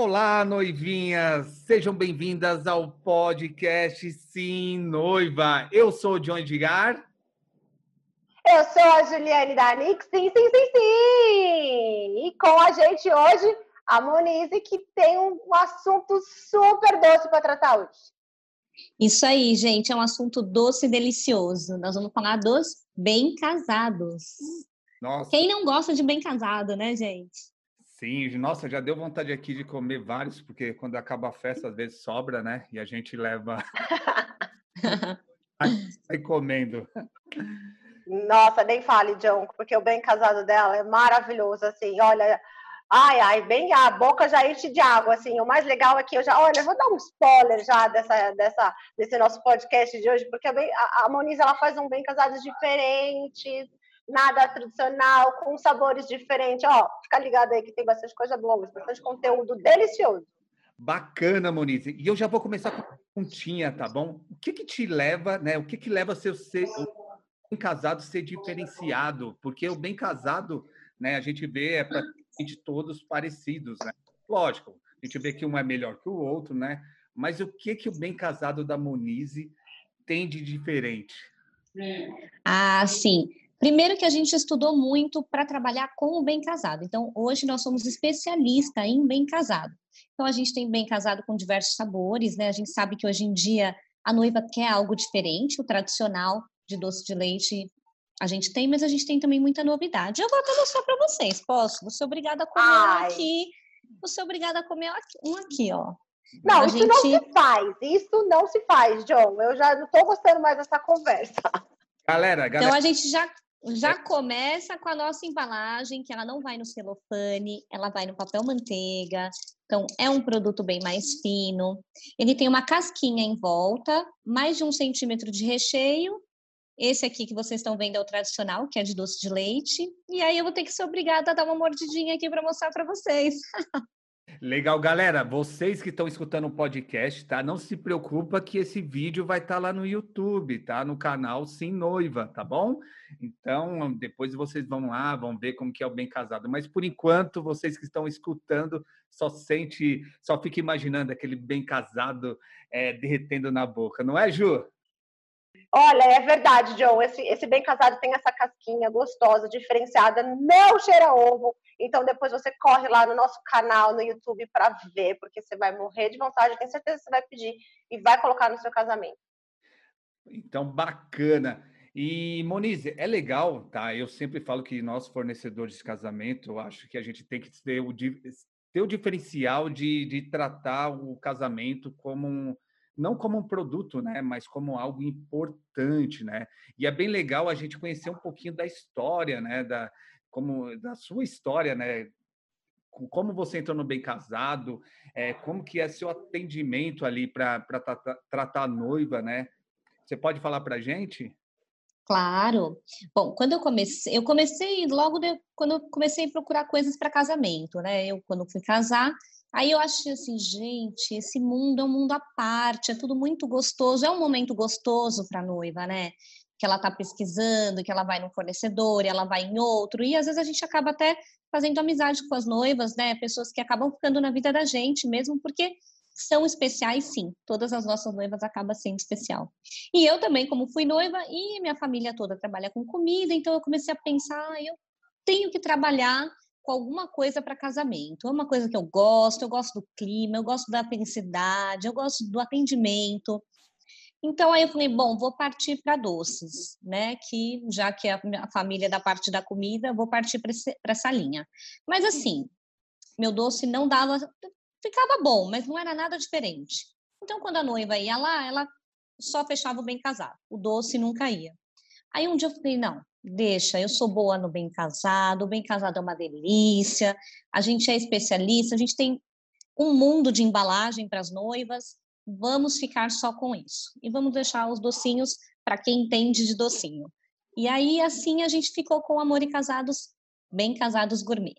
Olá, noivinhas! Sejam bem-vindas ao podcast Sim Noiva. Eu sou o John Edgar. Eu sou a Juliane da Nix. Sim, sim, sim, sim! E com a gente hoje, a Monize, que tem um assunto super doce para tratar hoje. Isso aí, gente, é um assunto doce e delicioso. Nós vamos falar dos bem casados. Nossa. Quem não gosta de bem casado, né, gente? Sim, nossa, já deu vontade aqui de comer vários, porque quando acaba a festa, às vezes sobra, né? E a gente leva. Sai comendo. Nossa, nem fale, John, porque o bem casado dela é maravilhoso, assim, olha. Ai, ai, bem, a boca já enche de água, assim. O mais legal é que eu já, olha, eu vou dar um spoiler já dessa, dessa, desse nosso podcast de hoje, porque a, a Moniz, ela faz um bem casados diferentes, nada tradicional, com sabores diferentes. Ó, fica ligado aí que tem bastante coisa boa, bastante conteúdo delicioso. Bacana, Moniz. E eu já vou começar com a perguntinha, tá bom? O que que te leva, né? O que que leva seu ser o bem casado ser diferenciado? Porque o bem casado, né, a gente vê é praticamente todos parecidos, né? Lógico, a gente vê que um é melhor que o outro, né? Mas o que que o bem casado da Monize tem de diferente? Ah, sim. Primeiro que a gente estudou muito para trabalhar com o bem casado. Então, hoje nós somos especialistas em bem casado. Então, a gente tem bem casado com diversos sabores, né? A gente sabe que hoje em dia a noiva quer algo diferente, o tradicional de doce de leite a gente tem, mas a gente tem também muita novidade. Eu vou até mostrar para vocês, posso? Você é obrigada a comer Ai. um aqui, você é obrigada a comer um aqui, ó. Não, a isso gente... não se faz, isso não se faz, John. Eu já não estou gostando mais dessa conversa. Galera, galera. Então a gente já já é. começa com a nossa embalagem, que ela não vai no celofane, ela vai no papel manteiga. Então, é um produto bem mais fino. Ele tem uma casquinha em volta, mais de um centímetro de recheio. Esse aqui que vocês estão vendo é o tradicional, que é de doce de leite. E aí eu vou ter que ser obrigada a dar uma mordidinha aqui para mostrar para vocês. Legal, galera. Vocês que estão escutando o podcast, tá? Não se preocupa que esse vídeo vai estar tá lá no YouTube, tá? No canal Sim Noiva, tá bom? Então, depois vocês vão lá, vão ver como que é o bem casado. Mas por enquanto, vocês que estão escutando, só sente, só fica imaginando aquele bem casado é, derretendo na boca, não é, Ju? Olha, é verdade, John. Esse, esse bem casado tem essa casquinha gostosa, diferenciada, não cheira ovo. Então, depois você corre lá no nosso canal no YouTube para ver, porque você vai morrer de vontade, tenho certeza que você vai pedir e vai colocar no seu casamento. Então, bacana. E, Monize, é legal, tá? Eu sempre falo que nós, fornecedores de casamento, eu acho que a gente tem que ter o, ter o diferencial de, de tratar o casamento como um não como um produto, né, mas como algo importante, né? E é bem legal a gente conhecer um pouquinho da história, né, da como da sua história, né? Como você entrou no bem casado, é, como que é seu atendimento ali para tratar, tratar a noiva, né? Você pode falar para a gente? Claro. Bom, quando eu comecei, eu comecei logo de, quando eu comecei a procurar coisas para casamento, né? Eu quando fui casar, Aí eu achei assim, gente, esse mundo é um mundo à parte, é tudo muito gostoso, é um momento gostoso para a noiva, né? Que ela está pesquisando, que ela vai num fornecedor, ela vai em outro, e às vezes a gente acaba até fazendo amizade com as noivas, né? Pessoas que acabam ficando na vida da gente, mesmo porque são especiais, sim. Todas as nossas noivas acabam sendo especial. E eu também, como fui noiva, e minha família toda trabalha com comida, então eu comecei a pensar, ah, eu tenho que trabalhar com alguma coisa para casamento. É uma coisa que eu gosto, eu gosto do clima, eu gosto da felicidade, eu gosto do atendimento. Então aí eu falei, bom, vou partir para doces, né? Que já que a família é da parte da comida, vou partir para essa linha. Mas assim, meu doce não dava, ficava bom, mas não era nada diferente. Então quando a noiva ia lá, ela só fechava o bem casado, o doce nunca ia. Aí um dia eu falei, não, deixa, eu sou boa no bem casado, o bem casado é uma delícia, a gente é especialista, a gente tem um mundo de embalagem para as noivas, vamos ficar só com isso. E vamos deixar os docinhos para quem entende de docinho. E aí, assim, a gente ficou com Amor e Casados, Bem Casados Gourmet.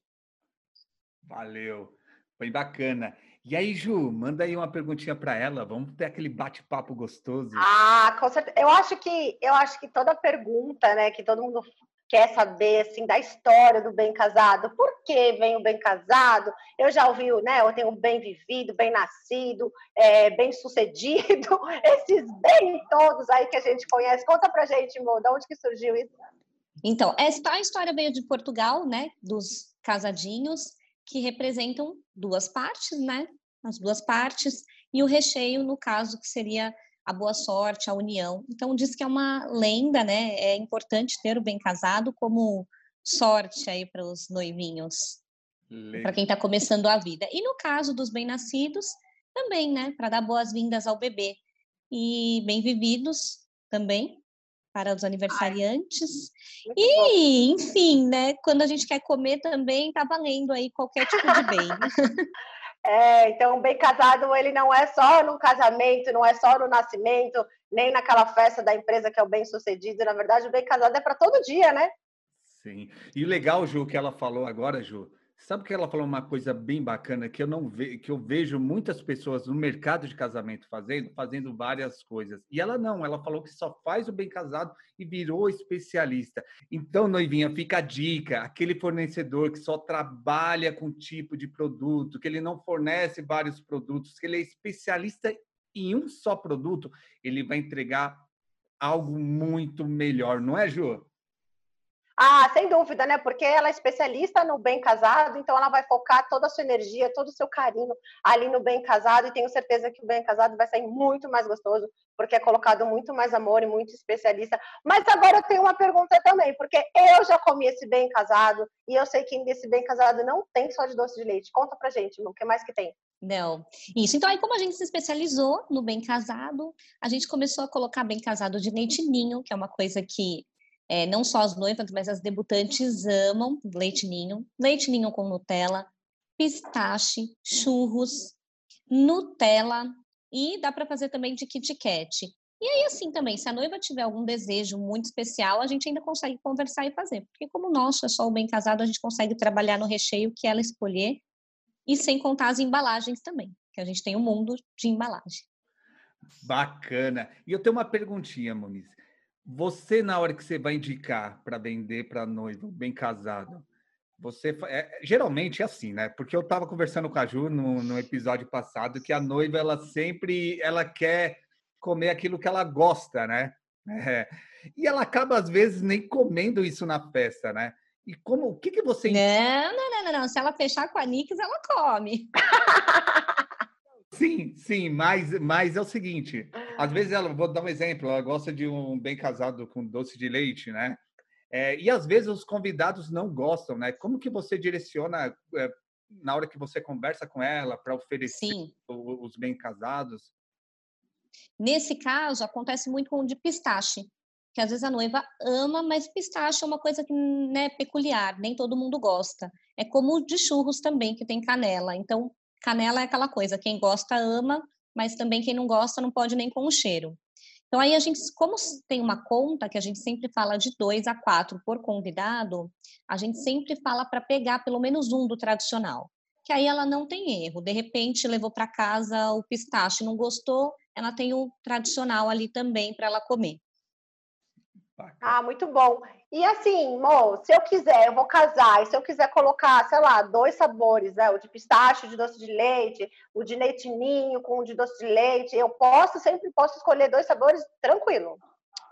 Valeu, foi bacana. E aí, Ju, manda aí uma perguntinha para ela. Vamos ter aquele bate-papo gostoso. Ah, com certeza. Eu acho que eu acho que toda pergunta, né, que todo mundo quer saber assim da história do bem casado, por que vem o bem casado? Eu já ouvi, né? Eu tenho bem vivido, bem nascido, é, bem sucedido, esses bem todos aí que a gente conhece. Conta pra gente, Mo, de onde que surgiu isso? Então, esta história veio de Portugal, né? Dos casadinhos que representam duas partes, né? As duas partes e o recheio, no caso, que seria a boa sorte, a união. Então, diz que é uma lenda, né? É importante ter o bem casado como sorte aí para os noivinhos, para quem está começando a vida. E no caso dos bem-nascidos, também, né? Para dar boas-vindas ao bebê. E bem-vividos também para os aniversariantes. Ai, e, bom. enfim, né? Quando a gente quer comer também, tá valendo aí qualquer tipo de bem. É, então, o bem casado, ele não é só no casamento, não é só no nascimento, nem naquela festa da empresa que é o bem sucedido. Na verdade, o bem casado é para todo dia, né? Sim. E o legal, Ju, que ela falou agora, Ju, Sabe que ela falou uma coisa bem bacana que eu não ve, que eu vejo muitas pessoas no mercado de casamento fazendo, fazendo várias coisas. E ela não, ela falou que só faz o bem casado e virou especialista. Então, noivinha, fica a dica, aquele fornecedor que só trabalha com tipo de produto, que ele não fornece vários produtos, que ele é especialista em um só produto, ele vai entregar algo muito melhor, não é, Ju? Ah, sem dúvida, né? Porque ela é especialista no bem casado, então ela vai focar toda a sua energia, todo o seu carinho ali no bem casado, e tenho certeza que o bem casado vai sair muito mais gostoso, porque é colocado muito mais amor e muito especialista. Mas agora eu tenho uma pergunta também, porque eu já comi esse bem casado, e eu sei que nesse bem casado não tem só de doce de leite. Conta pra gente, o que mais que tem? Não, isso. Então, aí, como a gente se especializou no bem casado, a gente começou a colocar bem casado de leite ninho, que é uma coisa que é, não só as noivas, mas as debutantes amam leite ninho, leite ninho com Nutella, pistache, churros, Nutella e dá para fazer também de Kit Kat. E aí, assim também, se a noiva tiver algum desejo muito especial, a gente ainda consegue conversar e fazer. Porque como o nosso é só o bem casado, a gente consegue trabalhar no recheio que ela escolher e sem contar as embalagens também, que a gente tem um mundo de embalagem. Bacana. E eu tenho uma perguntinha, Moniz. Você, na hora que você vai indicar para vender para noiva, bem casado, você é, geralmente é assim, né? Porque eu estava conversando com a Ju no, no, episódio passado que a noiva ela sempre ela quer comer aquilo que ela gosta, né? É, e ela acaba às vezes nem comendo isso na festa, né? E como o que que você Não, não, não, não, Se ela fechar com a Nix, ela come. Sim, sim, mas, mas é o seguinte, às vezes ela, vou dar um exemplo, ela gosta de um bem casado com doce de leite, né? É, e às vezes os convidados não gostam, né? Como que você direciona é, na hora que você conversa com ela para oferecer sim. os bem casados? Nesse caso, acontece muito com o de pistache, que às vezes a noiva ama, mas pistache é uma coisa que né, é peculiar, nem todo mundo gosta. É como o de churros também, que tem canela. Então, canela é aquela coisa, quem gosta ama, mas também quem não gosta não pode nem com o cheiro. Então aí a gente, como tem uma conta que a gente sempre fala de dois a quatro por convidado, a gente sempre fala para pegar pelo menos um do tradicional, que aí ela não tem erro. De repente levou para casa o pistache, não gostou, ela tem o tradicional ali também para ela comer. Ah, muito bom. E assim, Mo, se eu quiser, eu vou casar, e se eu quiser colocar, sei lá, dois sabores, né? O de pistache, o de doce de leite, o de leitinho com o de doce de leite, eu posso, sempre posso escolher dois sabores tranquilo.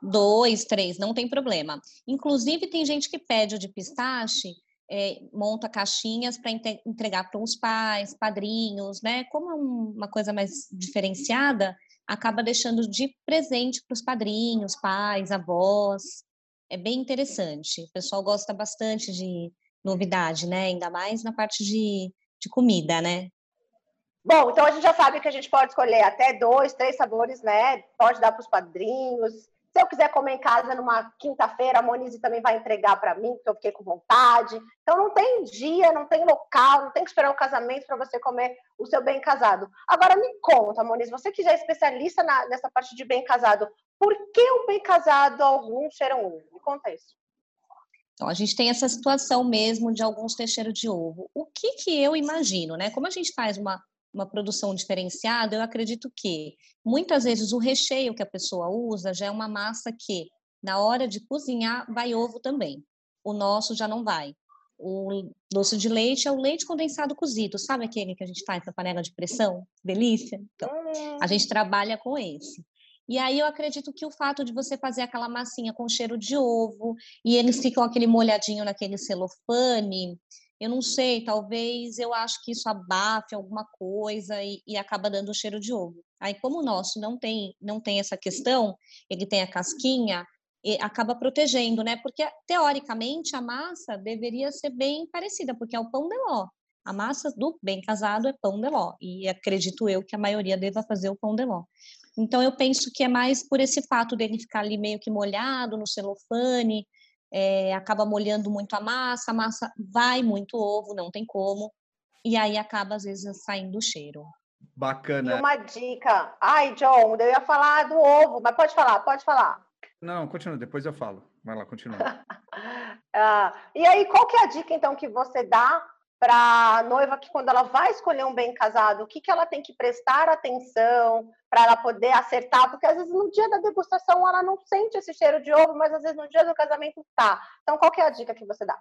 Dois, três, não tem problema. Inclusive, tem gente que pede o de pistache, é, monta caixinhas para entregar para os pais, padrinhos, né? Como é uma coisa mais diferenciada, acaba deixando de presente para os padrinhos, pais, avós é bem interessante. O pessoal gosta bastante de novidade, né? Ainda mais na parte de, de comida, né? Bom, então a gente já sabe que a gente pode escolher até dois, três sabores, né? Pode dar para os padrinhos. Se eu quiser comer em casa numa quinta-feira, a Monize também vai entregar para mim, porque eu fiquei com vontade. Então não tem dia, não tem local, não tem que esperar o casamento para você comer o seu bem casado. Agora me conta, Monize, você que já é especialista na, nessa parte de bem casado, por que um bem casado alguns cheiram ovo? Me conta isso. Então, a gente tem essa situação mesmo de alguns ter cheiro de ovo. O que que eu imagino, né? Como a gente faz uma, uma produção diferenciada, eu acredito que muitas vezes o recheio que a pessoa usa já é uma massa que, na hora de cozinhar, vai ovo também. o nosso já não vai. O doce de leite é o leite condensado cozido, sabe aquele que a gente faz na panela de pressão? Delícia? Então, a gente hum. trabalha com esse. E aí eu acredito que o fato de você fazer aquela massinha com cheiro de ovo e eles ficam aquele molhadinho naquele celofane, eu não sei, talvez eu acho que isso abafe alguma coisa e, e acaba dando cheiro de ovo. Aí como o nosso não tem não tem essa questão, ele tem a casquinha, acaba protegendo, né? Porque teoricamente a massa deveria ser bem parecida, porque é o pão de ló. A massa do bem casado é pão de ló e acredito eu que a maioria deva fazer o pão de ló. Então eu penso que é mais por esse fato dele ficar ali meio que molhado no celofane, é, acaba molhando muito a massa, a massa vai muito ovo, não tem como, e aí acaba às vezes saindo o cheiro. Bacana. E uma dica. Ai, John, eu ia falar do ovo, mas pode falar, pode falar. Não, continua, depois eu falo. Vai lá, continua. ah, e aí, qual que é a dica, então, que você dá para a noiva que quando ela vai escolher um bem casado, o que, que ela tem que prestar atenção para ela poder acertar? Porque às vezes no dia da degustação ela não sente esse cheiro de ovo, mas às vezes no dia do casamento tá. Então, qual é a dica que você dá?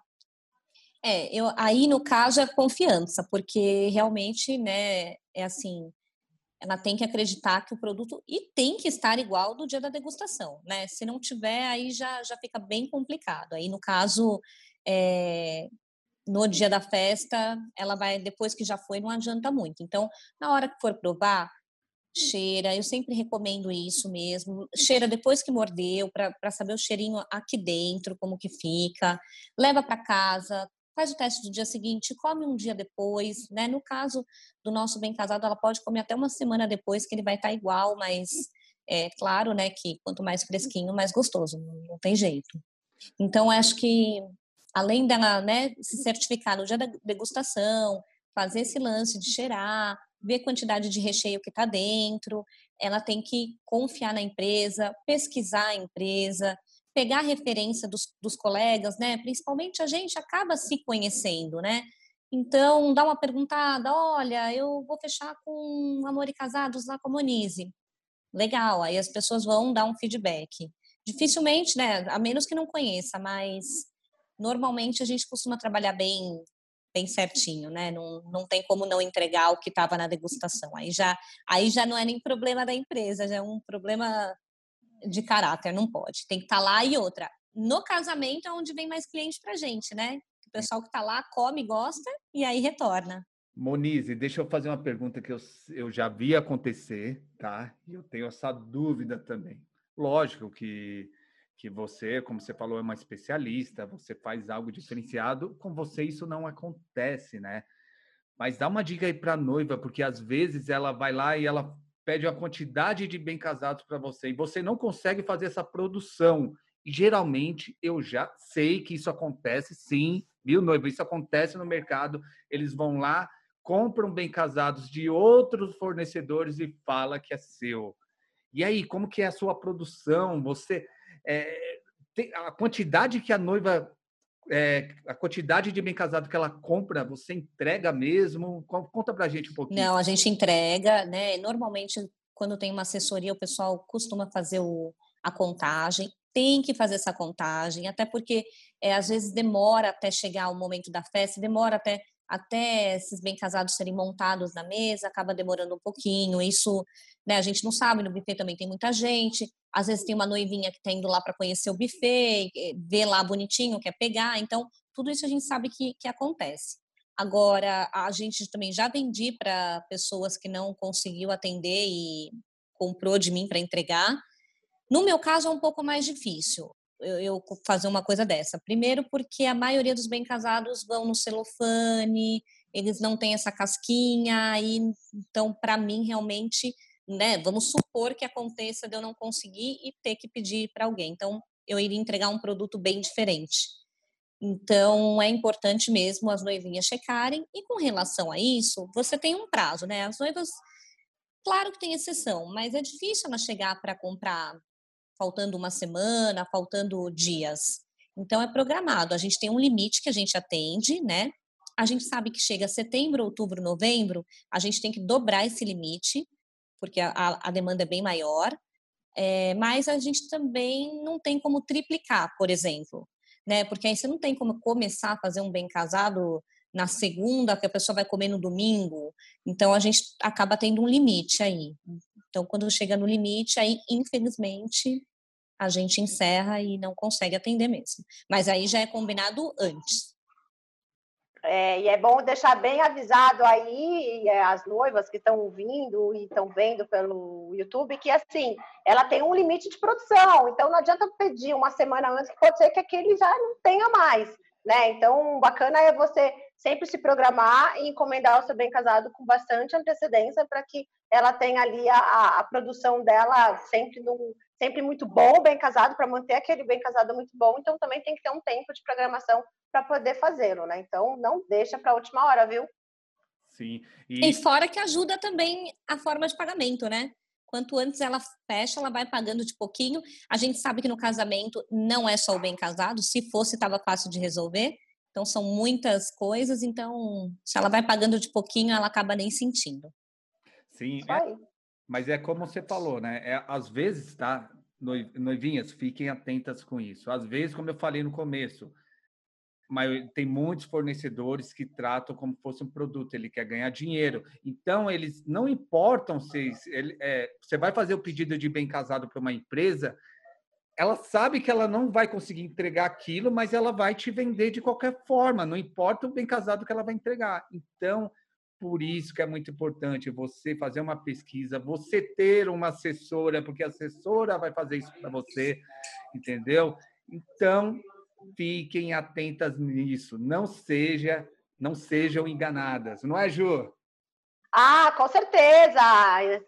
É, eu, aí no caso é confiança, porque realmente, né, é assim, ela tem que acreditar que o produto e tem que estar igual do dia da degustação, né? Se não tiver, aí já, já fica bem complicado. Aí, no caso, é, no dia da festa, ela vai, depois que já foi, não adianta muito. Então, na hora que for provar, cheira, eu sempre recomendo isso mesmo. Cheira depois que mordeu, para saber o cheirinho aqui dentro, como que fica. Leva para casa, faz o teste do dia seguinte, come um dia depois, né? No caso do nosso bem casado, ela pode comer até uma semana depois, que ele vai estar tá igual, mas é claro, né, que quanto mais fresquinho, mais gostoso, não tem jeito. Então, acho que além dela, né, se certificar no dia da degustação, fazer esse lance de cheirar, ver a quantidade de recheio que está dentro, ela tem que confiar na empresa, pesquisar a empresa, pegar referência dos, dos colegas, né? Principalmente a gente acaba se conhecendo, né? Então, dá uma perguntada, olha, eu vou fechar com Amor e Casados lá com a Monize. Legal, aí as pessoas vão dar um feedback. Dificilmente, né, a menos que não conheça, mas normalmente a gente costuma trabalhar bem bem certinho, né? Não, não tem como não entregar o que estava na degustação. Aí já, aí já não é nem problema da empresa, já é um problema de caráter, não pode. Tem que estar tá lá e outra. No casamento é onde vem mais cliente pra gente, né? O pessoal que tá lá come, gosta e aí retorna. Monize, deixa eu fazer uma pergunta que eu, eu já vi acontecer, tá? E eu tenho essa dúvida também. Lógico que, que você, como você falou, é uma especialista, você faz algo diferenciado, com você isso não acontece, né? Mas dá uma dica aí para a noiva, porque às vezes ela vai lá e ela pede a quantidade de bem casados para você e você não consegue fazer essa produção. E geralmente eu já sei que isso acontece, sim, viu, noivo? Isso acontece no mercado. Eles vão lá, compram bem casados de outros fornecedores e fala que é seu. E aí, como que é a sua produção? Você é, a quantidade que a noiva é, a quantidade de bem casado que ela compra, você entrega mesmo? Conta pra gente um pouquinho. Não, a gente entrega, né? Normalmente, quando tem uma assessoria, o pessoal costuma fazer o, a contagem. Tem que fazer essa contagem, até porque é, às vezes demora até chegar o momento da festa, demora até até esses bem casados serem montados na mesa, acaba demorando um pouquinho. Isso, né, a gente não sabe, no buffet também tem muita gente. Às vezes tem uma noivinha que está indo lá para conhecer o buffet, vê lá bonitinho, quer pegar. Então, tudo isso a gente sabe que, que acontece. Agora, a gente também já vendi para pessoas que não conseguiu atender e comprou de mim para entregar. No meu caso, é um pouco mais difícil eu, fazer uma coisa dessa. Primeiro, porque a maioria dos bem casados vão no celofane, eles não têm essa casquinha, e então, para mim, realmente, né, vamos supor que aconteça de eu não conseguir e ter que pedir para alguém. Então, eu iria entregar um produto bem diferente. Então, é importante mesmo as noivinhas checarem. E com relação a isso, você tem um prazo, né? As noivas, claro que tem exceção, mas é difícil ela chegar para comprar faltando uma semana, faltando dias. Então é programado. A gente tem um limite que a gente atende, né? A gente sabe que chega setembro, outubro, novembro, a gente tem que dobrar esse limite, porque a, a demanda é bem maior. É, mas a gente também não tem como triplicar, por exemplo. né? Porque aí você não tem como começar a fazer um bem casado na segunda, que a pessoa vai comer no domingo. Então a gente acaba tendo um limite aí. Então quando chega no limite, aí infelizmente a gente encerra e não consegue atender mesmo. Mas aí já é combinado antes. É, e é bom deixar bem avisado aí é, as noivas que estão ouvindo e estão vendo pelo YouTube que assim ela tem um limite de produção, então não adianta pedir uma semana antes, que pode ser que aquele já não tenha mais, né? Então bacana é você sempre se programar e encomendar o seu bem casado com bastante antecedência para que ela tenha ali a, a produção dela sempre num, sempre muito bom, bem casado, para manter aquele bem casado muito bom, então também tem que ter um tempo de programação para poder fazê-lo, né? Então não deixa para a última hora, viu? Sim. E... e fora que ajuda também a forma de pagamento, né? Quanto antes ela fecha, ela vai pagando de pouquinho. A gente sabe que no casamento não é só o bem casado. Se fosse, estava fácil de resolver. Então são muitas coisas. Então, se ela vai pagando de pouquinho, ela acaba nem sentindo. Sim. É, mas é como você falou, né? É, às vezes, tá? Noivinhas, fiquem atentas com isso. Às vezes, como eu falei no começo, mas tem muitos fornecedores que tratam como fosse um produto, ele quer ganhar dinheiro. Então, eles não importam se ele, é, você vai fazer o pedido de bem casado para uma empresa, ela sabe que ela não vai conseguir entregar aquilo, mas ela vai te vender de qualquer forma, não importa o bem casado que ela vai entregar. Então, por isso que é muito importante você fazer uma pesquisa, você ter uma assessora, porque a assessora vai fazer isso para você, entendeu? Então, fiquem atentas nisso, não seja, não sejam enganadas, não é, Ju? Ah, com certeza.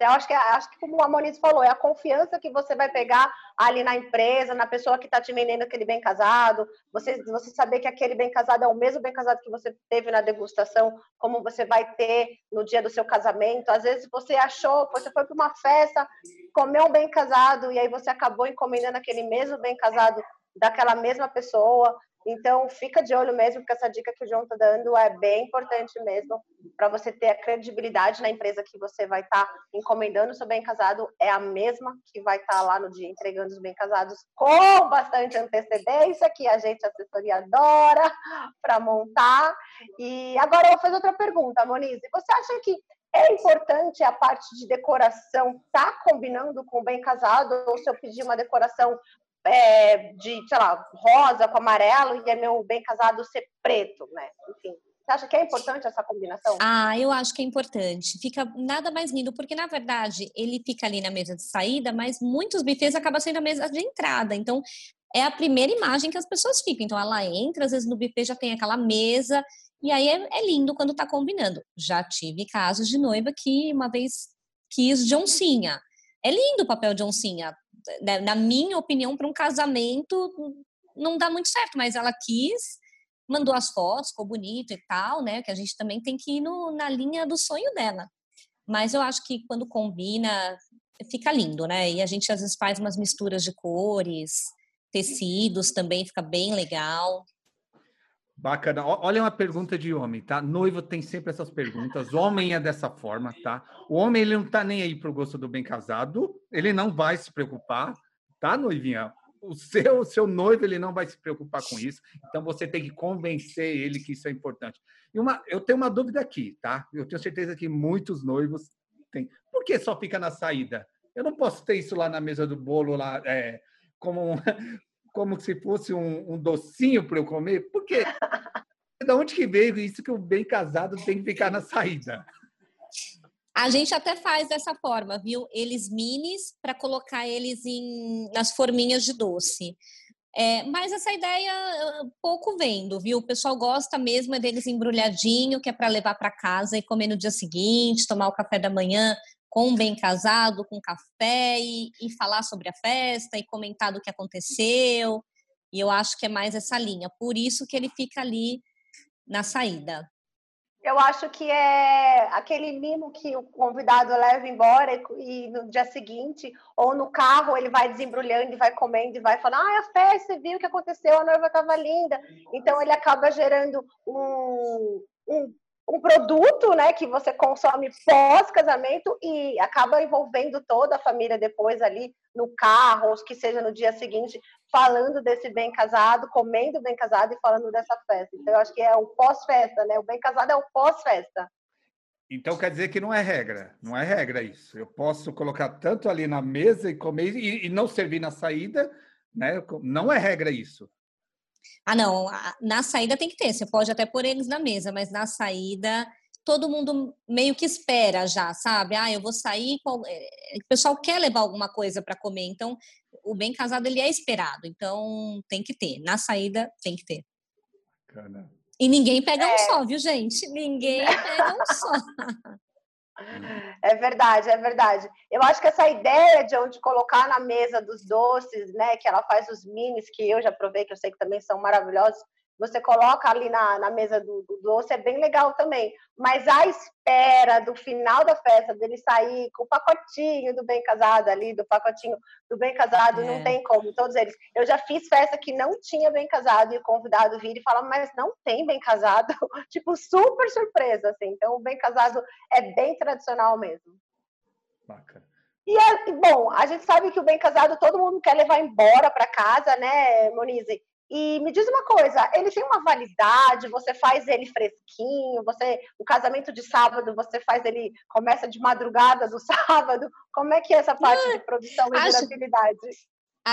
Eu acho que, acho que como a Moniz falou, é a confiança que você vai pegar ali na empresa, na pessoa que está te vendendo aquele bem casado. Você, você saber que aquele bem casado é o mesmo bem casado que você teve na degustação, como você vai ter no dia do seu casamento. Às vezes você achou, você foi para uma festa, comeu um bem casado e aí você acabou encomendando aquele mesmo bem casado daquela mesma pessoa. Então, fica de olho mesmo, porque essa dica que o João está dando é bem importante mesmo para você ter a credibilidade na empresa que você vai estar tá encomendando o seu bem casado, é a mesma que vai estar tá lá no dia entregando os bem casados com bastante antecedência, que a gente, a assessoria, adora para montar. E agora eu vou fazer outra pergunta, Monize. Você acha que é importante a parte de decoração tá combinando com o bem casado? Ou se eu pedir uma decoração é, de, sei lá, rosa com amarelo e é meu bem casado ser preto, né? Enfim. Você acha que é importante essa combinação? Ah, eu acho que é importante. Fica nada mais lindo, porque na verdade ele fica ali na mesa de saída, mas muitos bufês acabam sendo a mesa de entrada. Então é a primeira imagem que as pessoas ficam. Então ela entra, às vezes no buffet já tem aquela mesa, e aí é, é lindo quando tá combinando. Já tive casos de noiva que uma vez quis de oncinha. É lindo o papel de oncinha na minha opinião, para um casamento não dá muito certo, mas ela quis, mandou as fotos, ficou bonito e tal, né? Que a gente também tem que ir no, na linha do sonho dela. Mas eu acho que quando combina, fica lindo, né? E a gente às vezes faz umas misturas de cores, tecidos também fica bem legal. Bacana. Olha uma pergunta de homem, tá? Noivo tem sempre essas perguntas. Homem é dessa forma, tá? O homem ele não tá nem aí pro gosto do bem casado. Ele não vai se preocupar, tá, noivinha? O seu, seu noivo ele não vai se preocupar com isso. Então você tem que convencer ele que isso é importante. E uma, eu tenho uma dúvida aqui, tá? Eu tenho certeza que muitos noivos têm. Por que só fica na saída? Eu não posso ter isso lá na mesa do bolo lá, é, como como se fosse um, um docinho para eu comer? Por quê? Da onde que veio isso que o bem casado tem que ficar na saída? A gente até faz dessa forma, viu? Eles minis para colocar eles em, nas forminhas de doce. É, mas essa ideia pouco vendo, viu? O pessoal gosta mesmo é deles embrulhadinho, que é para levar para casa e comer no dia seguinte, tomar o café da manhã com um bem casado, com café e, e falar sobre a festa e comentar do que aconteceu. E eu acho que é mais essa linha. Por isso que ele fica ali na saída. Eu acho que é aquele mimo que o convidado leva embora e, no dia seguinte, ou no carro, ele vai desembrulhando e vai comendo e vai falando: Ah, a festa, viu o que aconteceu, a noiva estava linda. Então, ele acaba gerando um, um um produto, né, que você consome pós-casamento e acaba envolvendo toda a família depois ali no carro, ou que seja no dia seguinte, falando desse bem casado, comendo bem casado e falando dessa festa. Então, eu acho que é o pós-festa, né? O bem casado é o pós-festa. Então quer dizer que não é regra, não é regra isso. Eu posso colocar tanto ali na mesa e comer e, e não servir na saída, né? Não é regra isso. Ah, não. Na saída tem que ter. Você pode até pôr eles na mesa, mas na saída todo mundo meio que espera já, sabe? Ah, eu vou sair. Eh, o pessoal quer levar alguma coisa para comer, então o bem casado ele é esperado. Então tem que ter. Na saída tem que ter. Bacana. E ninguém pega é. um só, viu, gente? Ninguém pega um só. É verdade, é verdade. Eu acho que essa ideia de onde colocar na mesa dos doces, né, que ela faz os minis, que eu já provei, que eu sei que também são maravilhosos, você coloca ali na, na mesa do, do, doce, é bem legal também. Mas a espera do final da festa, dele sair com o pacotinho do bem casado ali, do pacotinho do bem casado, é. não tem como, todos eles. Eu já fiz festa que não tinha bem casado e o convidado vira e fala, mas não tem bem casado. tipo, super surpresa, assim. Então, o bem casado é bem tradicional mesmo. Bacana. E, é, bom, a gente sabe que o bem casado todo mundo quer levar embora para casa, né, Monize? E me diz uma coisa, ele tem uma validade, você faz ele fresquinho, você o casamento de sábado, você faz ele começa de madrugada do sábado. Como é que é essa parte de produção e acho, durabilidade?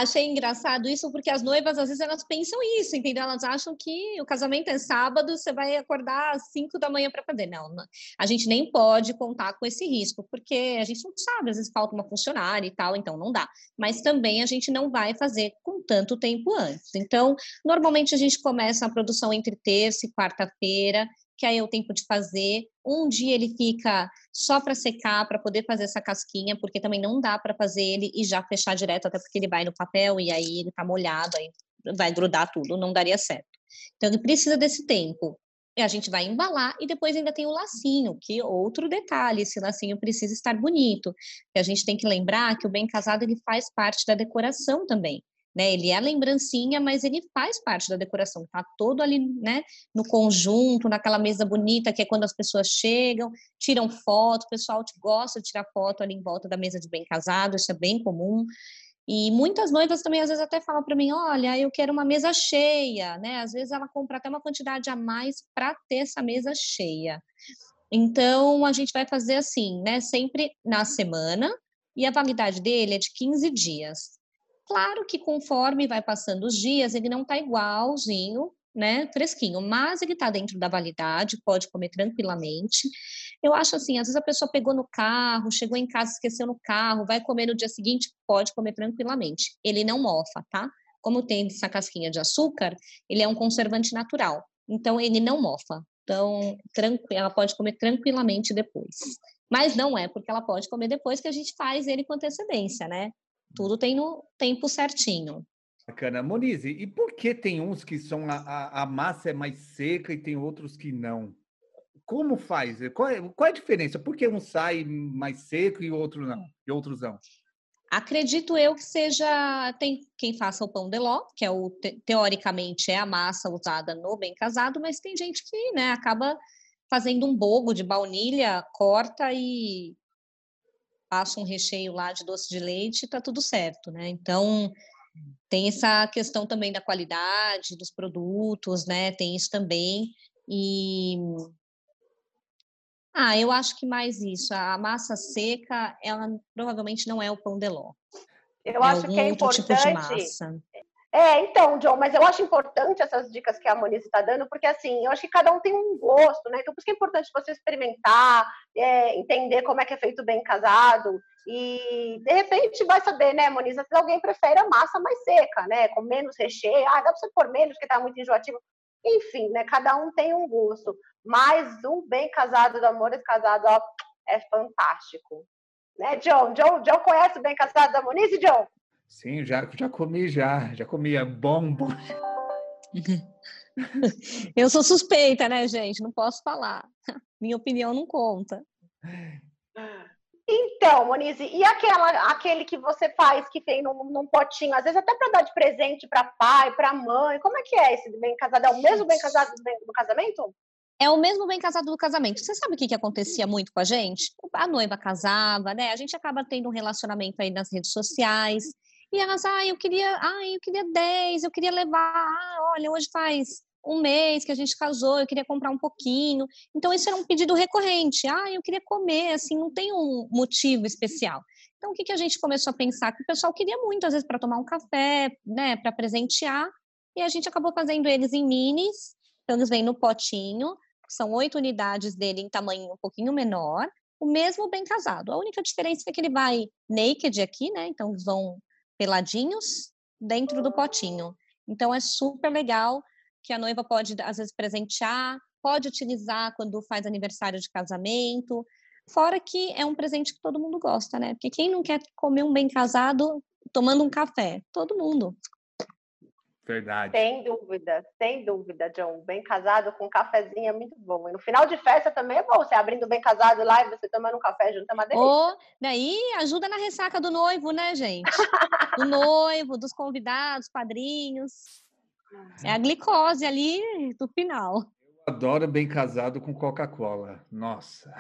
Achei engraçado isso porque as noivas às vezes elas pensam isso, entendeu? Elas acham que o casamento é sábado, você vai acordar às 5 da manhã para fazer. Não, não, a gente nem pode contar com esse risco, porque a gente não sabe, às vezes falta uma funcionária e tal, então não dá. Mas também a gente não vai fazer com tanto tempo antes. Então, normalmente a gente começa a produção entre terça e quarta-feira que aí é o tempo de fazer. Um dia ele fica só para secar, para poder fazer essa casquinha, porque também não dá para fazer ele e já fechar direto, até porque ele vai no papel e aí ele tá molhado, aí vai grudar tudo, não daria certo. Então ele precisa desse tempo. E a gente vai embalar e depois ainda tem o lacinho, que outro detalhe, esse lacinho precisa estar bonito. E a gente tem que lembrar que o bem casado ele faz parte da decoração também né? Ele é lembrancinha, mas ele faz parte da decoração, tá todo ali, né? No conjunto, naquela mesa bonita que é quando as pessoas chegam, tiram foto, o pessoal gosta de tirar foto ali em volta da mesa de bem casado, isso é bem comum. E muitas noivas também às vezes até falam para mim, olha, eu quero uma mesa cheia, né? Às vezes ela compra até uma quantidade a mais para ter essa mesa cheia. Então a gente vai fazer assim, né? Sempre na semana, e a validade dele é de 15 dias. Claro que conforme vai passando os dias, ele não está igualzinho, né, fresquinho, mas ele está dentro da validade, pode comer tranquilamente. Eu acho assim, às vezes a pessoa pegou no carro, chegou em casa, esqueceu no carro, vai comer no dia seguinte, pode comer tranquilamente. Ele não mofa, tá? Como tem essa casquinha de açúcar, ele é um conservante natural, então ele não mofa. Então, ela pode comer tranquilamente depois. Mas não é porque ela pode comer depois que a gente faz ele com antecedência, né? Tudo tem no tempo certinho. Bacana. Monize, e por que tem uns que são a, a, massa é mais seca e tem outros que não? Como faz? Qual é, qual é a diferença? Por que um sai mais seco e outro não? E outros não? Acredito eu que seja tem quem faça o pão de ló, que é o teoricamente é a massa usada no bem casado, mas tem gente que, né, acaba fazendo um bogo de baunilha, corta e passa um recheio lá de doce de leite, tá tudo certo, né? Então, tem essa questão também da qualidade dos produtos, né? Tem isso também. E ah, eu acho que mais isso. A massa seca, ela provavelmente não é o pão de ló. Eu é acho que é importante. Tipo é, então, John, mas eu acho importante essas dicas que a Moniz está dando, porque assim, eu acho que cada um tem um gosto, né? Então, por isso que é importante você experimentar, é, entender como é que é feito bem casado. E de repente vai saber, né, Moniz? Se alguém prefere a massa mais seca, né? Com menos recheio. Ah, dá para você pôr menos, porque tá muito enjoativo. Enfim, né? Cada um tem um gosto. Mas o bem casado do amor casado, ó, é fantástico. Né, John? John, John conhece o bem casado da Moniz, John? Sim, já, já comi, já. Já comi, é bom, bom. Eu sou suspeita, né, gente? Não posso falar. Minha opinião não conta. Então, Monize, e aquela, aquele que você faz que tem num, num potinho, às vezes até para dar de presente para pai, para mãe, como é que é esse bem casado? É o mesmo bem casado do casamento? É o mesmo bem casado do casamento. Você sabe o que, que acontecia muito com a gente? A noiva casava, né? A gente acaba tendo um relacionamento aí nas redes sociais. E elas, ah, eu queria, ah, eu queria 10, eu queria levar, ah, olha, hoje faz um mês que a gente casou, eu queria comprar um pouquinho. Então, isso era um pedido recorrente. Ah, eu queria comer, assim, não tem um motivo especial. Então, o que, que a gente começou a pensar? Que o pessoal queria muito, às vezes, para tomar um café, né, para presentear, e a gente acabou fazendo eles em minis, então eles vêm no potinho, são oito unidades dele em tamanho um pouquinho menor, o mesmo bem casado. A única diferença é que ele vai naked aqui, né? Então eles vão peladinhos dentro do potinho. Então é super legal que a noiva pode às vezes presentear, pode utilizar quando faz aniversário de casamento. Fora que é um presente que todo mundo gosta, né? Porque quem não quer comer um bem casado tomando um café? Todo mundo. Verdade. Sem dúvida, sem dúvida, John. Bem casado com um cafezinho é muito bom. E no final de festa também é bom. Você abrindo bem casado lá e você tomando um café junto é uma delícia. Oh, daí ajuda na ressaca do noivo, né, gente? do noivo, dos convidados, padrinhos. É a glicose ali do final. Eu adoro bem casado com Coca-Cola. Nossa.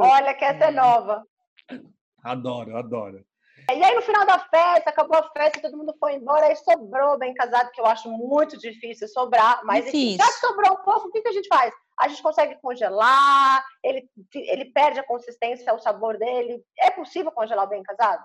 Olha que essa é nova. Adoro, adoro. E aí, no final da festa, acabou a festa, todo mundo foi embora, aí sobrou bem casado, que eu acho muito difícil sobrar, mas enfim, já que sobrou um pouco, o que, que a gente faz? A gente consegue congelar, ele, ele perde a consistência, o sabor dele. É possível congelar o bem casado?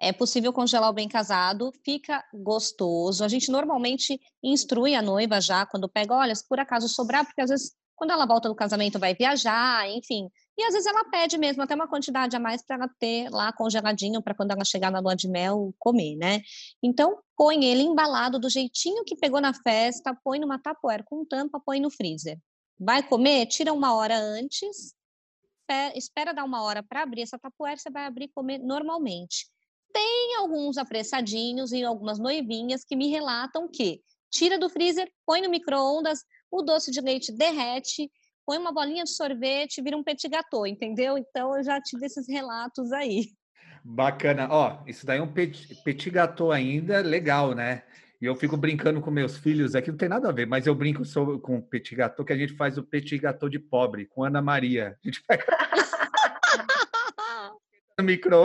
É possível congelar o bem casado, fica gostoso. A gente normalmente instrui a noiva já quando pega, olha, se por acaso sobrar, porque às vezes quando ela volta do casamento vai viajar, enfim, e às vezes ela pede mesmo até uma quantidade a mais para ela ter lá congeladinho para quando ela chegar na lua de mel comer, né? Então, põe ele embalado do jeitinho que pegou na festa, põe numa tapoeira com tampa, põe no freezer. Vai comer? Tira uma hora antes, espera dar uma hora para abrir essa tapoeira, você vai abrir e comer normalmente. Tem alguns apressadinhos e algumas noivinhas que me relatam que tira do freezer, põe no micro-ondas, o doce de leite derrete põe uma bolinha de sorvete, vira um petit gâteau, entendeu? Então eu já tive esses relatos aí. Bacana. Ó, isso daí é um petit, petit gâteau ainda, legal, né? E eu fico brincando com meus filhos aqui, não tem nada a ver, mas eu brinco sobre, com o petit gâteau, que a gente faz o petit gâteau de pobre, com Ana Maria. A gente pega no micro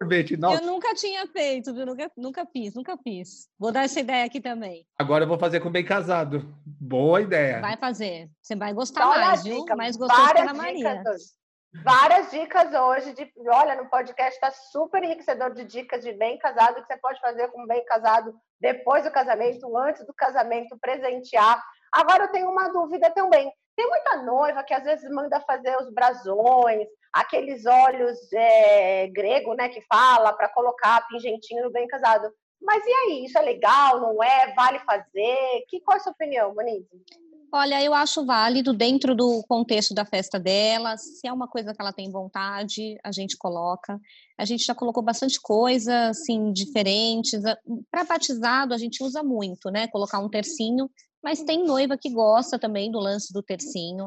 sorvete. Nossa. Eu nunca tinha feito, viu? Nunca, nunca fiz, nunca fiz. Vou dar essa ideia aqui também. Agora eu vou fazer com bem casado. Boa ideia. Vai fazer. Você vai gostar Olha mais, viu? Dica, mais gostoso que a Maria. Várias dicas hoje de, olha, no podcast está super enriquecedor de dicas de bem casado que você pode fazer com bem casado depois do casamento, antes do casamento, presentear. Agora eu tenho uma dúvida também. Tem muita noiva que às vezes manda fazer os brasões, aqueles olhos é, grego, né, que fala para colocar pingentinho no bem casado. Mas e aí, isso é legal, não é? Vale fazer? Que, qual é a sua opinião, Monize? Olha, eu acho válido dentro do contexto da festa dela. Se é uma coisa que ela tem vontade, a gente coloca. A gente já colocou bastante coisa, assim, diferentes. Para batizado, a gente usa muito, né? Colocar um tercinho. Mas tem noiva que gosta também do lance do tercinho.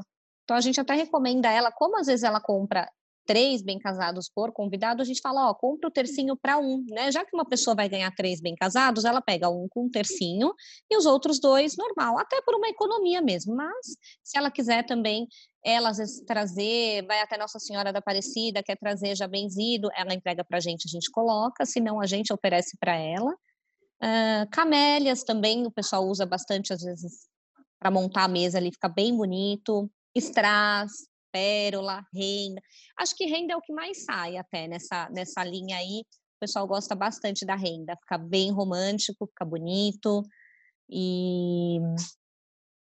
Então a gente até recomenda ela, como às vezes ela compra três bem casados por convidado, a gente fala, ó, compra o tercinho para um, né? Já que uma pessoa vai ganhar três bem casados, ela pega um com um tercinho e os outros dois normal, até por uma economia mesmo. Mas se ela quiser também, ela às vezes trazer, vai até Nossa Senhora da Aparecida, quer trazer já benzido, ela entrega para a gente, a gente coloca, se não a gente oferece para ela. Uh, camélias também o pessoal usa bastante às vezes para montar a mesa ali, fica bem bonito strass, pérola, renda. Acho que renda é o que mais sai até nessa, nessa linha aí. O pessoal gosta bastante da renda, fica bem romântico, fica bonito e,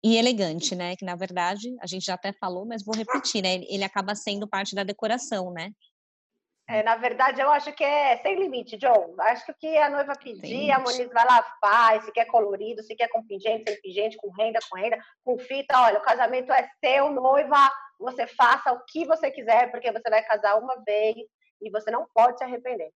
e elegante, né? Que na verdade a gente já até falou, mas vou repetir, né? Ele acaba sendo parte da decoração, né? É, na verdade, eu acho que é sem limite, John. Acho que o que a noiva pedir, a Moniz vai lá, faz, se quer colorido, se quer com pingente, sem pingente, com renda, com renda, com fita. Olha, o casamento é seu, noiva, você faça o que você quiser, porque você vai casar uma vez e você não pode se arrepender.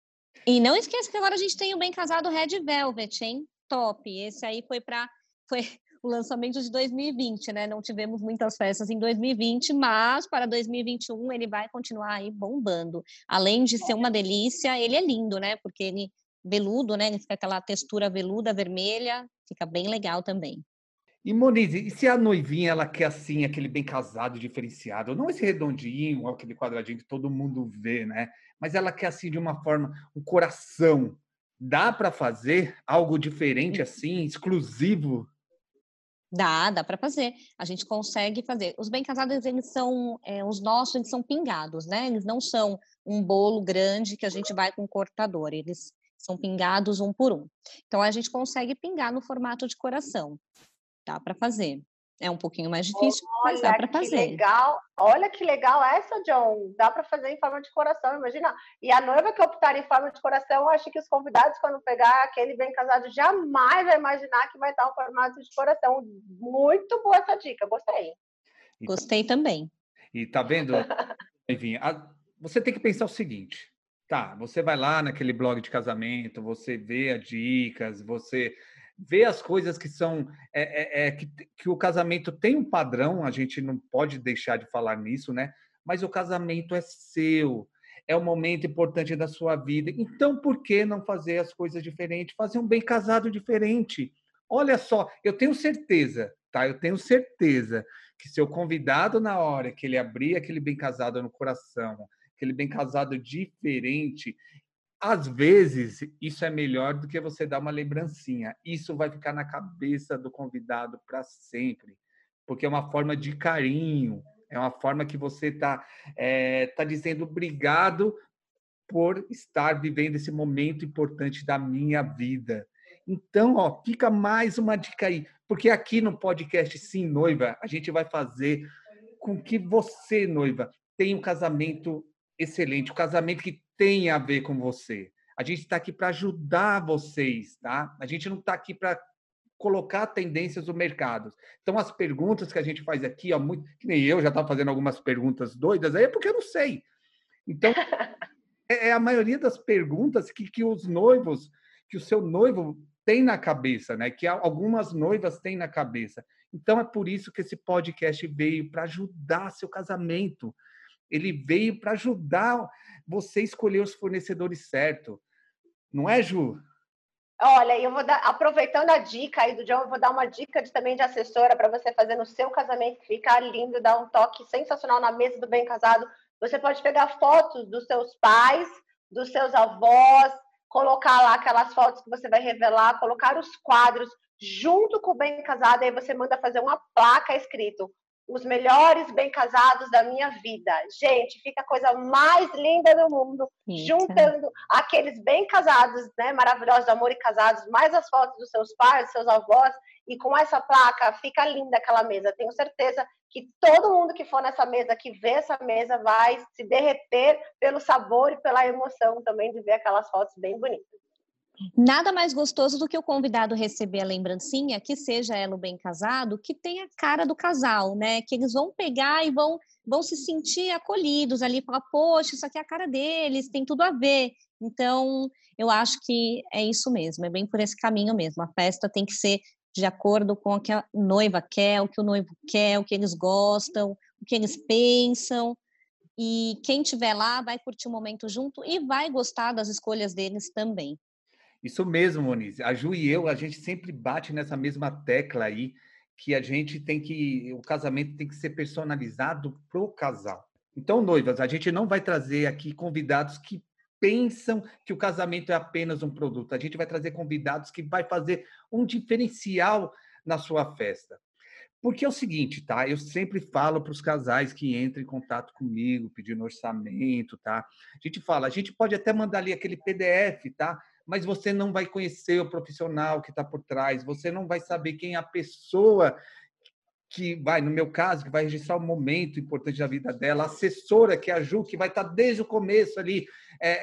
E não esqueça que agora a gente tem o bem casado Red Velvet, hein? Top. Esse aí foi para foi o lançamento de 2020, né? Não tivemos muitas festas em 2020, mas para 2021 ele vai continuar aí bombando. Além de ser uma delícia, ele é lindo, né? Porque ele veludo, né? Ele fica aquela textura veluda vermelha, fica bem legal também. E Monize, e se a noivinha ela quer assim, aquele bem casado, diferenciado, não esse redondinho, aquele quadradinho que todo mundo vê, né? Mas ela quer assim de uma forma, um coração. Dá para fazer algo diferente assim, exclusivo? Dá, dá para fazer. A gente consegue fazer. Os bem casados, eles são, é, os nossos, eles são pingados, né? Eles não são um bolo grande que a gente vai com cortador. Eles são pingados um por um. Então a gente consegue pingar no formato de coração. Dá para fazer. É um pouquinho mais difícil, Olha mas dá para fazer. legal. Olha que legal essa, John. Dá para fazer em forma de coração, imagina. E a noiva que optar em forma de coração, acho que os convidados, quando pegar aquele bem casado, jamais vai imaginar que vai estar um formato de coração. Muito boa essa dica, gostei. Gostei também. E tá vendo? Enfim, a, você tem que pensar o seguinte: tá, você vai lá naquele blog de casamento, você vê as dicas, você vê as coisas que são é, é, é, que, que o casamento tem um padrão, a gente não pode deixar de falar nisso, né? Mas o casamento é seu, é um momento importante da sua vida. Então, por que não fazer as coisas diferentes? Fazer um bem casado diferente. Olha só, eu tenho certeza, tá? Eu tenho certeza que seu convidado na hora que ele abrir aquele bem casado no coração, aquele bem casado diferente, às vezes, isso é melhor do que você dar uma lembrancinha. Isso vai ficar na cabeça do convidado para sempre, porque é uma forma de carinho, é uma forma que você está é, tá dizendo obrigado por estar vivendo esse momento importante da minha vida. Então, ó, fica mais uma dica aí, porque aqui no podcast Sim Noiva, a gente vai fazer com que você, noiva, tenha um casamento excelente, um casamento que tem a ver com você. A gente está aqui para ajudar vocês, tá? A gente não está aqui para colocar tendências do mercado. Então, as perguntas que a gente faz aqui, ó, muito, que nem eu já estava fazendo algumas perguntas doidas aí, é porque eu não sei. Então, é, é a maioria das perguntas que, que os noivos, que o seu noivo tem na cabeça, né? Que algumas noivas têm na cabeça. Então, é por isso que esse podcast veio para ajudar seu casamento. Ele veio para ajudar você escolher os fornecedores certos. Não é, Ju? Olha, eu vou dar, aproveitando a dica aí do John, eu vou dar uma dica de, também de assessora para você fazer no seu casamento, ficar lindo, dar um toque sensacional na mesa do bem casado. Você pode pegar fotos dos seus pais, dos seus avós, colocar lá aquelas fotos que você vai revelar, colocar os quadros junto com o bem casado, aí você manda fazer uma placa escrito os melhores bem casados da minha vida. Gente, fica a coisa mais linda do mundo, Eita. juntando aqueles bem casados, né, maravilhosos, amor e casados, mais as fotos dos seus pais, dos seus avós, e com essa placa fica linda aquela mesa. Tenho certeza que todo mundo que for nessa mesa, que vê essa mesa, vai se derreter pelo sabor e pela emoção também de ver aquelas fotos bem bonitas. Nada mais gostoso do que o convidado receber a lembrancinha, que seja ela o bem casado, que tenha a cara do casal, né? Que eles vão pegar e vão, vão se sentir acolhidos ali, falar, poxa, isso aqui é a cara deles, tem tudo a ver. Então, eu acho que é isso mesmo, é bem por esse caminho mesmo. A festa tem que ser de acordo com o que a noiva quer, o que o noivo quer, o que eles gostam, o que eles pensam. E quem estiver lá vai curtir o momento junto e vai gostar das escolhas deles também. Isso mesmo, Moniz. A Ju e eu, a gente sempre bate nessa mesma tecla aí, que a gente tem que. O casamento tem que ser personalizado pro casal. Então, noivas, a gente não vai trazer aqui convidados que pensam que o casamento é apenas um produto. A gente vai trazer convidados que vai fazer um diferencial na sua festa. Porque é o seguinte, tá? Eu sempre falo para os casais que entram em contato comigo, pedindo orçamento, tá? A gente fala, a gente pode até mandar ali aquele PDF, tá? Mas você não vai conhecer o profissional que está por trás, você não vai saber quem é a pessoa que vai, no meu caso, que vai registrar um momento importante da vida dela, a assessora, que é a Ju, que vai estar tá desde o começo ali, é,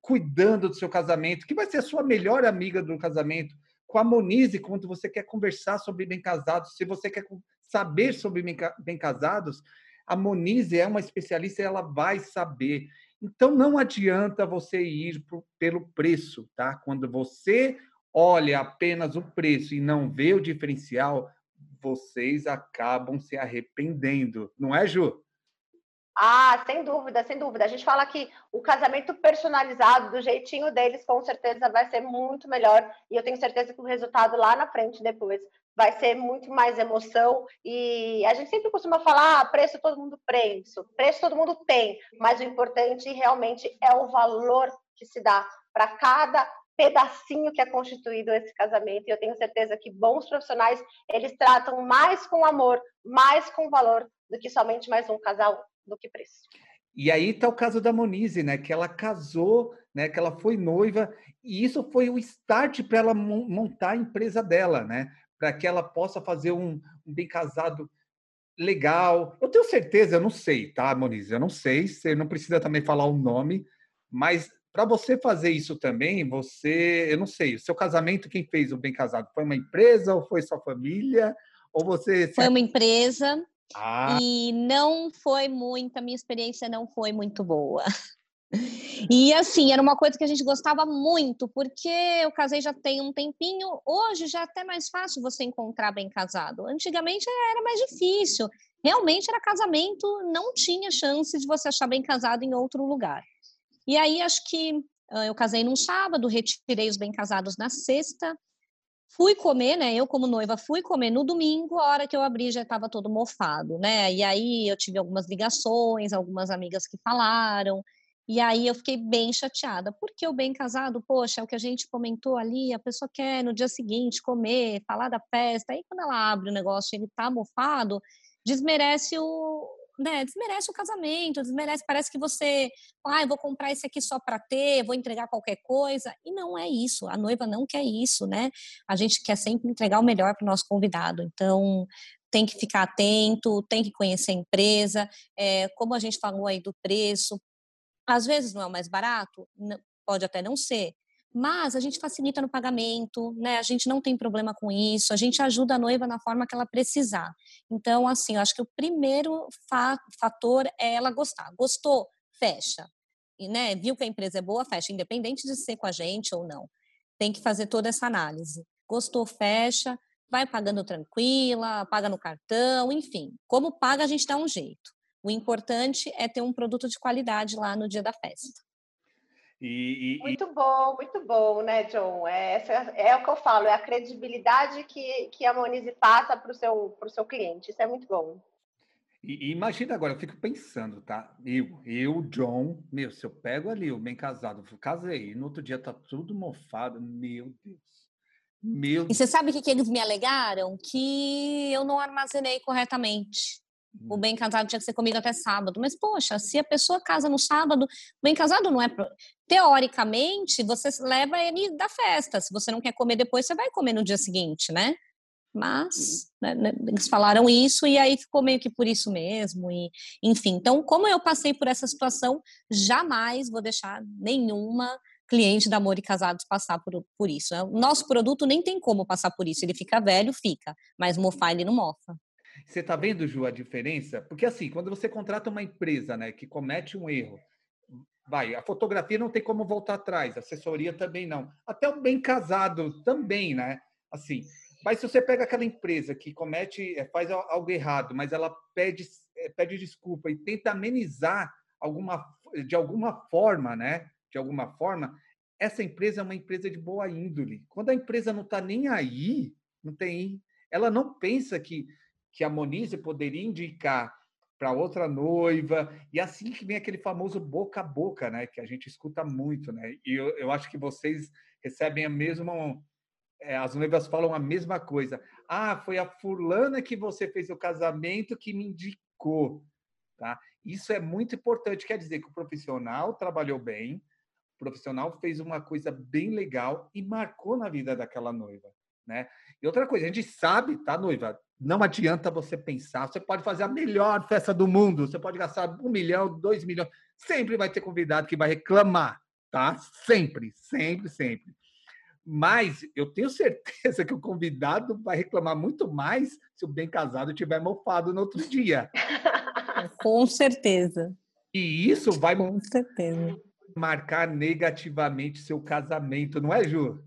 cuidando do seu casamento, que vai ser a sua melhor amiga do casamento, com a Monize, quando você quer conversar sobre bem casados, se você quer saber sobre bem casados, a Monize é uma especialista e ela vai saber. Então não adianta você ir pelo preço, tá? Quando você olha apenas o preço e não vê o diferencial, vocês acabam se arrependendo, não é, Ju? Ah, sem dúvida, sem dúvida. A gente fala que o casamento personalizado, do jeitinho deles, com certeza vai ser muito melhor. E eu tenho certeza que o resultado lá na frente, depois, vai ser muito mais emoção. E a gente sempre costuma falar: ah, preço todo mundo preço, preço todo mundo tem, mas o importante realmente é o valor que se dá para cada pedacinho que é constituído esse casamento. E eu tenho certeza que bons profissionais eles tratam mais com amor, mais com valor do que somente mais um casal do que preço. E aí está o caso da Monize, né? Que ela casou, né? Que ela foi noiva e isso foi o start para ela montar a empresa dela, né? Para que ela possa fazer um, um, bem casado legal. Eu tenho certeza, eu não sei, tá, Monize? Eu não sei. Você não precisa também falar o nome, mas para você fazer isso também, você, eu não sei, o seu casamento, quem fez o bem casado? Foi uma empresa ou foi sua família? Ou você. Foi uma empresa. Ah. E não foi muito, a minha experiência não foi muito boa. E assim, era uma coisa que a gente gostava muito, porque eu casei já tem um tempinho, hoje já é até mais fácil você encontrar bem casado. Antigamente era mais difícil. Realmente era casamento, não tinha chance de você achar bem casado em outro lugar. E aí acho que eu casei num sábado, retirei os bem casados na sexta, fui comer, né? Eu como noiva fui comer no domingo, a hora que eu abri já estava todo mofado, né? E aí eu tive algumas ligações, algumas amigas que falaram, e aí eu fiquei bem chateada, porque o bem casado, poxa, é o que a gente comentou ali, a pessoa quer no dia seguinte comer, falar da festa, aí quando ela abre o negócio ele tá mofado, desmerece o, né, desmerece o casamento, desmerece, parece que você, ah, eu vou comprar esse aqui só para ter, vou entregar qualquer coisa, e não é isso, a noiva não quer isso, né? A gente quer sempre entregar o melhor para o nosso convidado, então tem que ficar atento, tem que conhecer a empresa, é, como a gente falou aí do preço, às vezes não é o mais barato, pode até não ser, mas a gente facilita no pagamento, né? A gente não tem problema com isso, a gente ajuda a noiva na forma que ela precisar. Então, assim, eu acho que o primeiro fa fator é ela gostar. Gostou? Fecha. E, né, viu que a empresa é boa, fecha, independente de ser com a gente ou não. Tem que fazer toda essa análise. Gostou, fecha, vai pagando tranquila, paga no cartão, enfim. Como paga, a gente dá um jeito. O importante é ter um produto de qualidade lá no dia da festa. E, e, muito bom, muito bom, né, John? É, é o que eu falo, é a credibilidade que, que a Monize passa para o seu, seu cliente. Isso é muito bom. E, e, imagina agora, eu fico pensando, tá? Eu, eu, John, meu, se eu pego ali o bem casado, casei, e no outro dia tá tudo mofado, meu Deus. Meu E você sabe o que, que eles me alegaram? Que eu não armazenei corretamente o bem casado tinha que ser comigo até sábado. Mas, poxa, se a pessoa casa no sábado, o bem casado não é. Pro... Teoricamente, você leva ele da festa. Se você não quer comer depois, você vai comer no dia seguinte, né? Mas né, né, eles falaram isso e aí ficou meio que por isso mesmo. E, enfim, então, como eu passei por essa situação, jamais vou deixar nenhuma cliente da Amor e Casados passar por, por isso. O nosso produto nem tem como passar por isso. Ele fica velho, fica, mas mofar ele não mofa. Você está vendo, Ju, a diferença? Porque assim, quando você contrata uma empresa né, que comete um erro, vai, a fotografia não tem como voltar atrás, a assessoria também não. Até o bem casado também, né? Assim, mas se você pega aquela empresa que comete, eh, faz algo errado, mas ela pede, eh, pede desculpa e tenta amenizar alguma, de alguma forma, né? De alguma forma, essa empresa é uma empresa de boa índole. Quando a empresa não está nem aí, não tem, ela não pensa que que a Monize poderia indicar para outra noiva, e assim que vem aquele famoso boca a boca, né, que a gente escuta muito, né? E eu, eu acho que vocês recebem a mesma é, as noivas falam a mesma coisa. Ah, foi a fulana que você fez o casamento que me indicou, tá? Isso é muito importante, quer dizer que o profissional trabalhou bem, o profissional fez uma coisa bem legal e marcou na vida daquela noiva, né? E outra coisa, a gente sabe, tá, noiva? Não adianta você pensar. Você pode fazer a melhor festa do mundo, você pode gastar um milhão, dois milhões. Sempre vai ter convidado que vai reclamar, tá? Sempre, sempre, sempre. Mas eu tenho certeza que o convidado vai reclamar muito mais se o bem casado tiver mofado no outro dia. Com certeza. E isso vai Com certeza. marcar negativamente seu casamento, não é, Ju?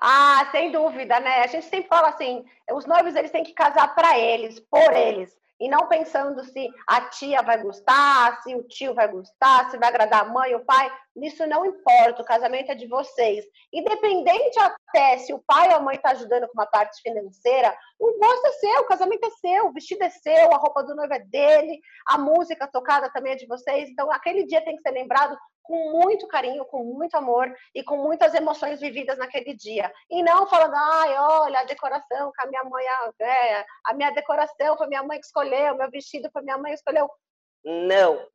Ah, sem dúvida, né? A gente sempre fala assim, os noivos eles têm que casar para eles, por eles. e não pensando se a tia vai gostar, se o tio vai gostar, se vai agradar a mãe, o pai. Isso não importa, o casamento é de vocês. Independente até se o pai ou a mãe está ajudando com uma parte financeira, o gosto é seu, o casamento é seu, o vestido é seu, a roupa do noivo é dele, a música tocada também é de vocês. Então, aquele dia tem que ser lembrado com muito carinho, com muito amor e com muitas emoções vividas naquele dia. E não falando, ai, olha, a decoração que a minha mãe, é, a minha decoração foi minha mãe que escolheu, meu vestido foi minha mãe que escolheu. Não,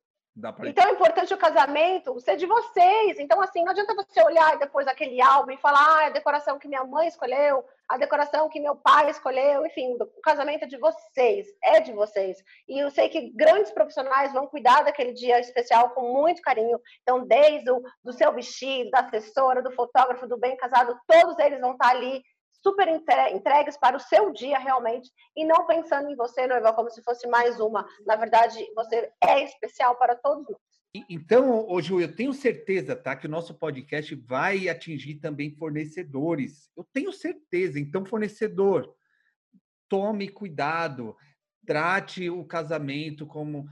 então é importante o casamento ser de vocês. Então, assim, não adianta você olhar depois aquele álbum e falar ah, a decoração que minha mãe escolheu, a decoração que meu pai escolheu, enfim, o casamento é de vocês, é de vocês. E eu sei que grandes profissionais vão cuidar daquele dia especial com muito carinho. Então, desde o do seu vestido, da assessora, do fotógrafo, do bem casado, todos eles vão estar ali super entregues para o seu dia realmente e não pensando em você, noiva, como se fosse mais uma. Na verdade, você é especial para todos nós. Então, hoje eu tenho certeza, tá, que o nosso podcast vai atingir também fornecedores. Eu tenho certeza. Então, fornecedor, tome cuidado, trate o casamento como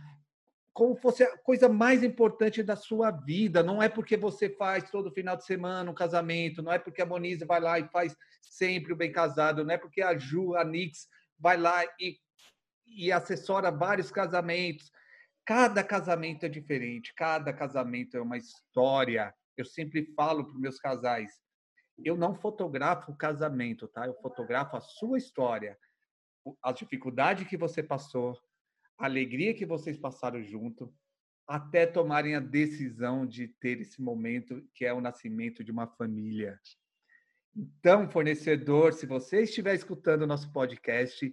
como fosse a coisa mais importante da sua vida. Não é porque você faz todo final de semana um casamento, não é porque a Monize vai lá e faz sempre o bem casado, não é porque a Ju, a Nix vai lá e, e assessora vários casamentos. Cada casamento é diferente, cada casamento é uma história. Eu sempre falo para meus casais, eu não fotografo o casamento, tá? Eu fotografo a sua história, as dificuldades que você passou, a alegria que vocês passaram junto, até tomarem a decisão de ter esse momento que é o nascimento de uma família. Então, fornecedor, se você estiver escutando o nosso podcast,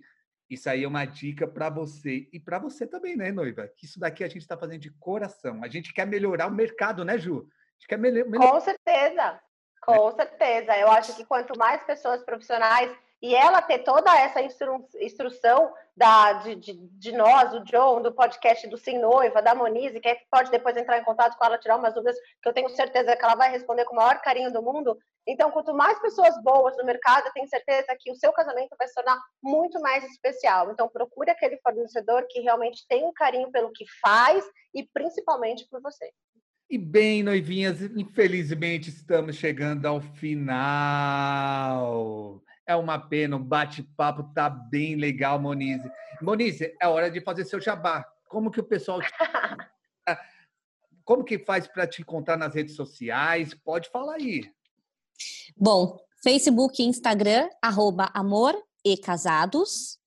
isso aí é uma dica para você e para você também, né, noiva? Que isso daqui a gente está fazendo de coração. A gente quer melhorar o mercado, né, Ju? A gente quer melhorar. Com certeza, com certeza. Eu acho que quanto mais pessoas profissionais e ela ter toda essa instru instrução da, de, de, de, nós, do John, do podcast do Sim Noiva, da Monize, que pode depois entrar em contato com ela, tirar umas dúvidas, que eu tenho certeza que ela vai responder com o maior carinho do mundo. Então, quanto mais pessoas boas no mercado, eu tenho certeza que o seu casamento vai se tornar muito mais especial. Então, procure aquele fornecedor que realmente tem um carinho pelo que faz e principalmente por você. E bem, noivinhas, infelizmente estamos chegando ao final. É uma pena, o bate-papo tá bem legal, Monize. Monize, é hora de fazer seu jabá. Como que o pessoal te... Como que faz para te encontrar nas redes sociais? Pode falar aí. Bom, Facebook e Instagram, arroba amor e casados,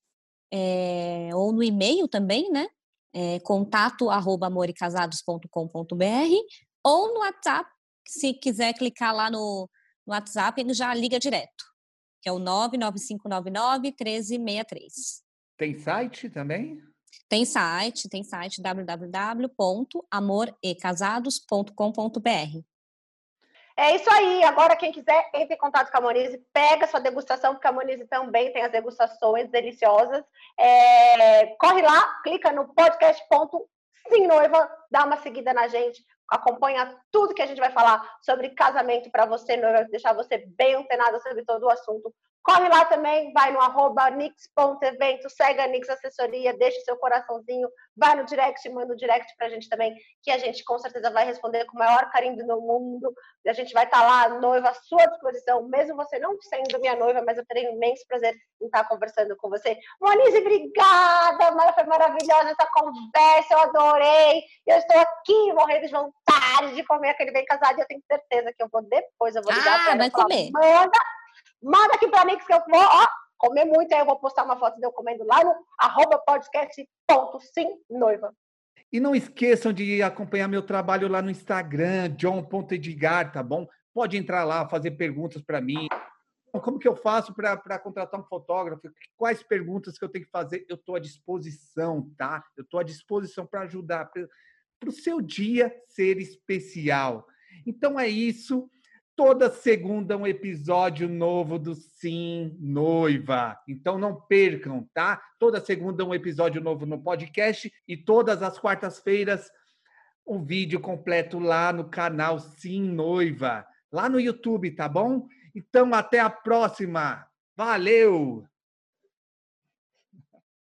é, ou no e-mail também, né? É, contato arroba amorecasados.com.br ou no WhatsApp, se quiser clicar lá no, no WhatsApp, ele já liga direto que é o 99599-1363. Tem site também? Tem site, tem site www.amorecasados.com.br. É isso aí. Agora, quem quiser, entre em contato com a Monize, pega sua degustação, porque a Monize também tem as degustações deliciosas. É, corre lá, clica no podcast.sim noiva, dá uma seguida na gente, acompanha tudo que a gente vai falar sobre casamento para você, noiva, deixar você bem antenado sobre todo o assunto. Corre lá também, vai no arroba nix.evento, segue a Nix Assessoria, deixa seu coraçãozinho, vai no direct, manda o um direct pra gente também, que a gente com certeza vai responder com o maior carinho do mundo. A gente vai estar tá lá, noiva, à sua disposição, mesmo você não sendo minha noiva, mas eu terei um imenso prazer em estar conversando com você. Monize, obrigada, foi maravilhosa essa conversa, eu adorei. Eu estou aqui morrendo de vontade de comer aquele bem casado e eu tenho certeza que eu vou depois, eu vou ligar ah, para ela. Vai comer. Manda Manda aqui para mim que eu vou, ó, comer muito, aí eu vou postar uma foto de eu comendo lá no arroba noiva. E não esqueçam de acompanhar meu trabalho lá no Instagram, john.edgar, tá bom? Pode entrar lá, fazer perguntas para mim. Como que eu faço para contratar um fotógrafo? Quais perguntas que eu tenho que fazer? Eu estou à disposição, tá? Eu estou à disposição para ajudar, para o seu dia ser especial. Então é isso. Toda segunda um episódio novo do Sim Noiva. Então não percam, tá? Toda segunda um episódio novo no podcast e todas as quartas-feiras um vídeo completo lá no canal Sim Noiva, lá no YouTube, tá bom? Então até a próxima. Valeu!